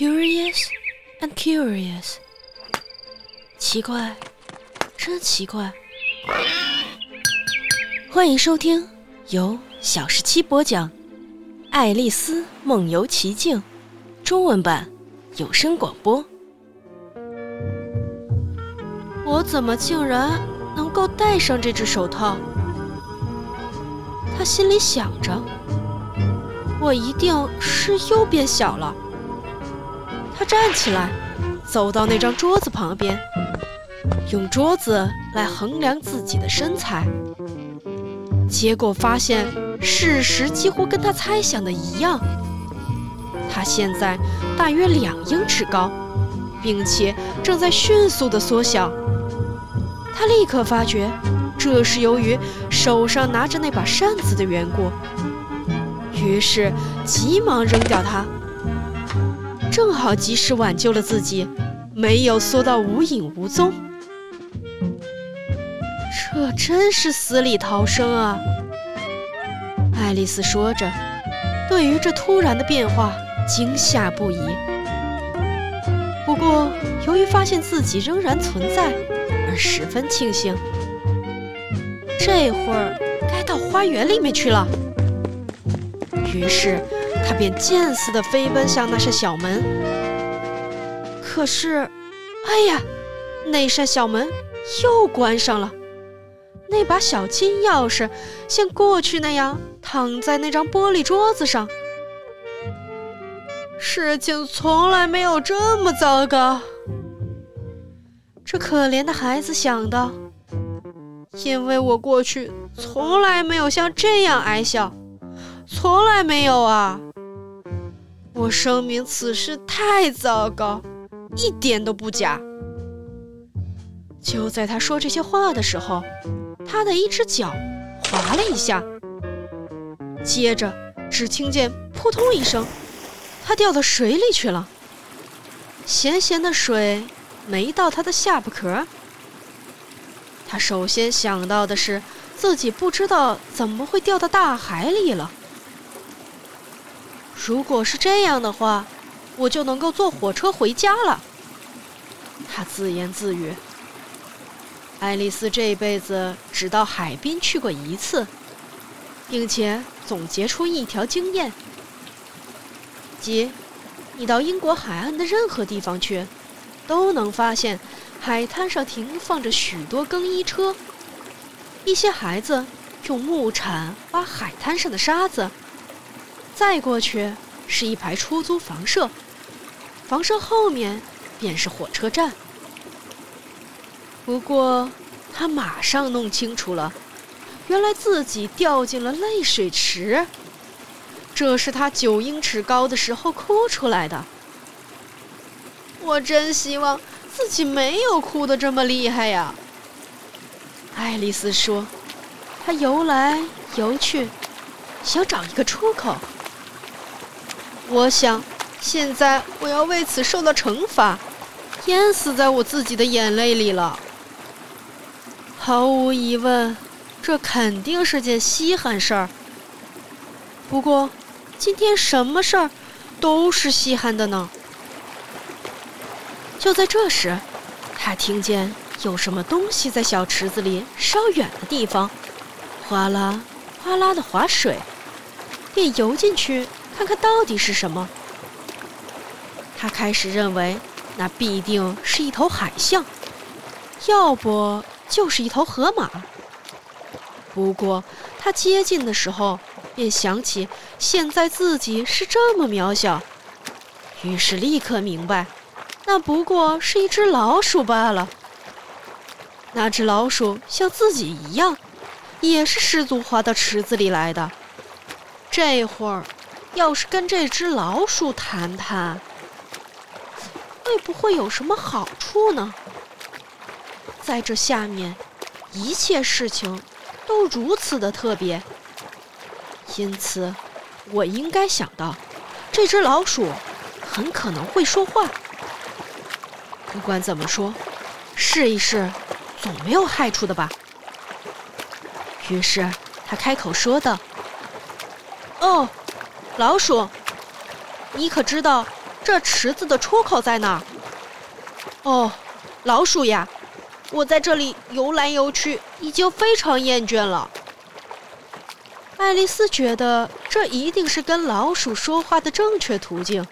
Curious and curious，奇怪，真奇怪。欢迎收听由小十七播讲《爱丽丝梦游奇境》中文版有声广播。我怎么竟然能够戴上这只手套？他心里想着。我一定是又变小了。他站起来，走到那张桌子旁边，用桌子来衡量自己的身材。结果发现事实几乎跟他猜想的一样。他现在大约两英尺高，并且正在迅速地缩小。他立刻发觉，这是由于手上拿着那把扇子的缘故。于是急忙扔掉它，正好及时挽救了自己，没有缩到无影无踪。这真是死里逃生啊！爱丽丝说着，对于这突然的变化惊吓不已。不过，由于发现自己仍然存在，而十分庆幸。这会儿该到花园里面去了。于是，他便箭似的飞奔向那扇小门。可是，哎呀，那扇小门又关上了。那把小金钥匙像过去那样躺在那张玻璃桌子上。事情从来没有这么糟糕。这可怜的孩子想到：“因为我过去从来没有像这样矮小。”从来没有啊！我声明此事太糟糕，一点都不假。就在他说这些话的时候，他的一只脚滑了一下，接着只听见扑通一声，他掉到水里去了。咸咸的水没到他的下巴壳。他首先想到的是自己不知道怎么会掉到大海里了。如果是这样的话，我就能够坐火车回家了。他自言自语。爱丽丝这辈子只到海滨去过一次，并且总结出一条经验：即你到英国海岸的任何地方去，都能发现海滩上停放着许多更衣车，一些孩子用木铲挖海滩上的沙子。再过去是一排出租房舍，房舍后面便是火车站。不过他马上弄清楚了，原来自己掉进了泪水池。这是他九英尺高的时候哭出来的。我真希望自己没有哭得这么厉害呀，爱丽丝说。她游来游去，想找一个出口。我想，现在我要为此受到惩罚，淹死在我自己的眼泪里了。毫无疑问，这肯定是件稀罕事儿。不过，今天什么事儿都是稀罕的呢。就在这时，他听见有什么东西在小池子里稍远的地方，哗啦哗啦的划水，便游进去。看看到底是什么？他开始认为那必定是一头海象，要不就是一头河马。不过他接近的时候，便想起现在自己是这么渺小，于是立刻明白，那不过是一只老鼠罢了。那只老鼠像自己一样，也是失足滑到池子里来的。这会儿。要是跟这只老鼠谈谈，会不会有什么好处呢？在这下面，一切事情都如此的特别，因此我应该想到，这只老鼠很可能会说话。不管怎么说，试一试总没有害处的吧。于是他开口说道：“哦。”老鼠，你可知道这池子的出口在哪儿？哦，老鼠呀，我在这里游来游去，已经非常厌倦了。爱丽丝觉得这一定是跟老鼠说话的正确途径。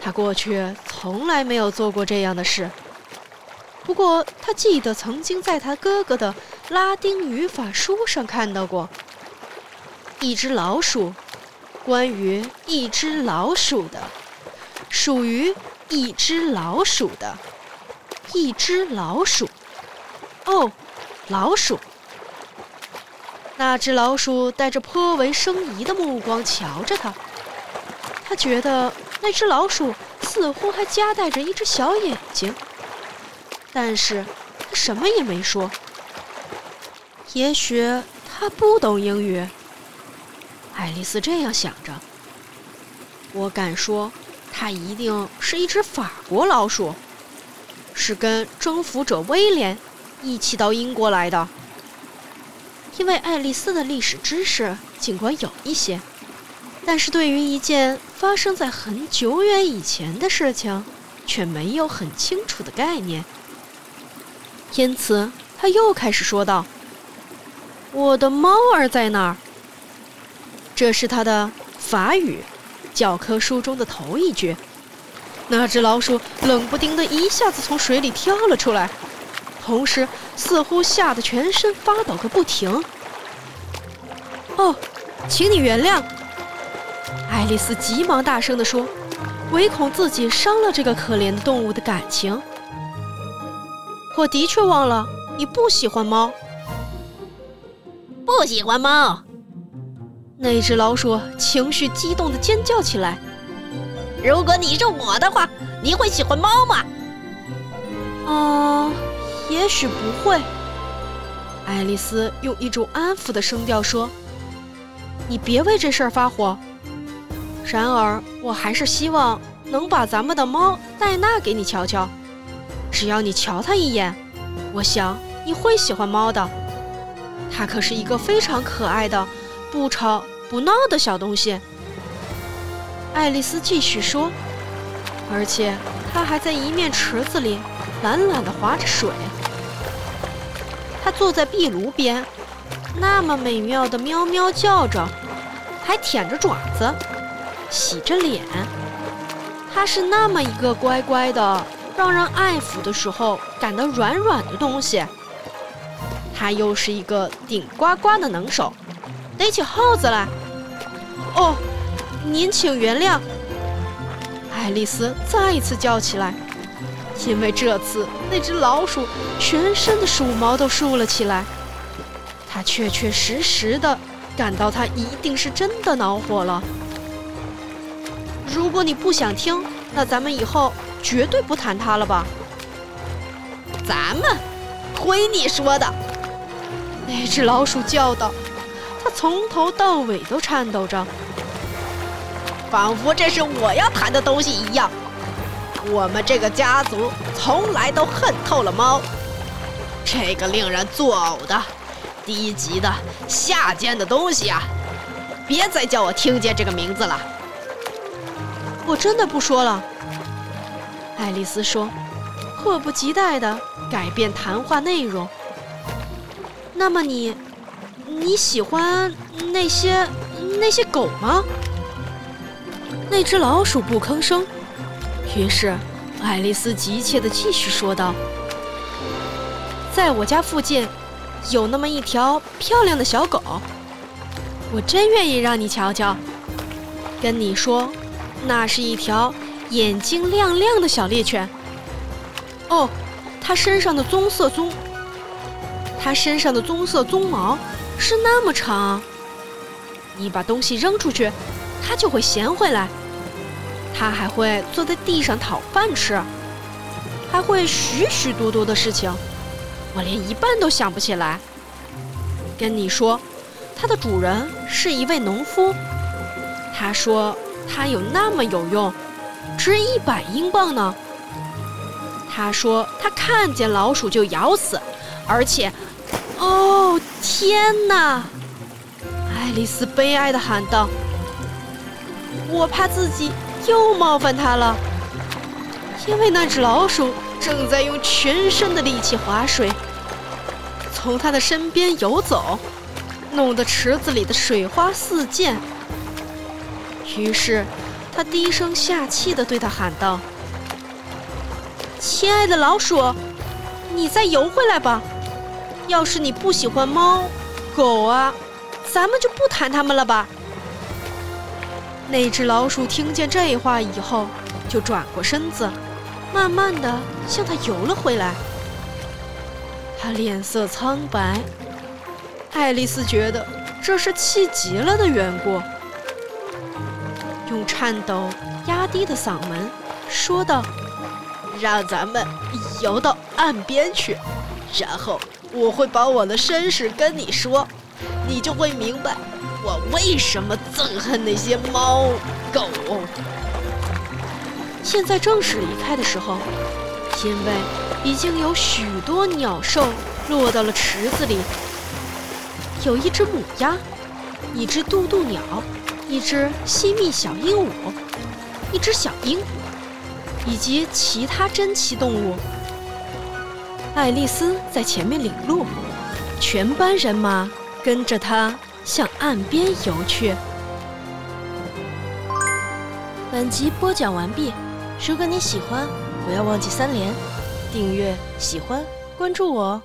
她过去从来没有做过这样的事。不过，她记得曾经在她哥哥的拉丁语法书上看到过一只老鼠，关于一只老鼠的，属于一只老鼠的，一只老鼠。哦，老鼠。那只老鼠带着颇为生疑的目光瞧着他，他觉得那只老鼠似乎还夹带着一只小眼睛，但是他什么也没说。也许他不懂英语，爱丽丝这样想着。我敢说，它一定是一只法国老鼠，是跟征服者威廉一起到英国来的。因为爱丽丝的历史知识尽管有一些，但是对于一件发生在很久远以前的事情，却没有很清楚的概念。因此，他又开始说道：“我的猫儿在哪儿？”这是他的法语教科书中的头一句。那只老鼠冷不丁的一下子从水里跳了出来。同时，似乎吓得全身发抖个不停。哦，请你原谅，爱丽丝急忙大声地说，唯恐自己伤了这个可怜的动物的感情。我的确忘了，你不喜欢猫，不喜欢猫。那只老鼠情绪激动地尖叫起来。如果你是我的话，你会喜欢猫吗？啊。也许不会，爱丽丝用一种安抚的声调说：“你别为这事儿发火。然而，我还是希望能把咱们的猫戴娜给你瞧瞧。只要你瞧它一眼，我想你会喜欢猫的。它可是一个非常可爱的、不吵不闹的小东西。”爱丽丝继续说：“而且，它还在一面池子里。”懒懒地划着水，它坐在壁炉边，那么美妙的喵喵叫着，还舔着爪子，洗着脸。它是那么一个乖乖的，让人爱抚的时候感到软软的东西。它又是一个顶呱呱的能手，逮起耗子来。哦，您请原谅，爱丽丝再一次叫起来。因为这次那只老鼠全身的鼠毛都竖了起来，他确确实实的感到它一定是真的恼火了。如果你不想听，那咱们以后绝对不谈它了吧？咱们，亏你说的！那只老鼠叫道，他从头到尾都颤抖着，仿佛这是我要谈的东西一样。我们这个家族从来都恨透了猫，这个令人作呕的、低级的、下贱的东西啊！别再叫我听见这个名字了。我真的不说了。爱丽丝说，迫不及待地改变谈话内容。那么你，你喜欢那些那些狗吗？那只老鼠不吭声。于是，爱丽丝急切地继续说道：“在我家附近，有那么一条漂亮的小狗，我真愿意让你瞧瞧。跟你说，那是一条眼睛亮亮的小猎犬。哦，它身上的棕色棕，它身上的棕色棕毛是那么长，你把东西扔出去，它就会衔回来。”他还会坐在地上讨饭吃，还会许许多多的事情，我连一半都想不起来。跟你说，它的主人是一位农夫。他说它有那么有用，值一百英镑呢。他说他看见老鼠就咬死，而且，哦天哪！爱丽丝悲哀的喊道：“我怕自己。”又冒犯他了，因为那只老鼠正在用全身的力气划水，从他的身边游走，弄得池子里的水花四溅。于是，他低声下气的对他喊道：“亲爱的老鼠，你再游回来吧。要是你不喜欢猫、狗啊，咱们就不谈它们了吧。”那只老鼠听见这话以后，就转过身子，慢慢的向他游了回来。他脸色苍白，爱丽丝觉得这是气急了的缘故，用颤抖压低的嗓门说道：“让咱们游到岸边去，然后我会把我的身世跟你说，你就会明白。”我为什么憎恨那些猫狗？现在正是离开的时候，因为已经有许多鸟兽落到了池子里。有一只母鸭，一只渡渡鸟，一只西密小鹦鹉，一只小鹰，以及其他珍奇动物。爱丽丝在前面领路，全班人马跟着她。向岸边游去。本集播讲完毕，如果你喜欢，不要忘记三连、订阅、喜欢、关注我哦。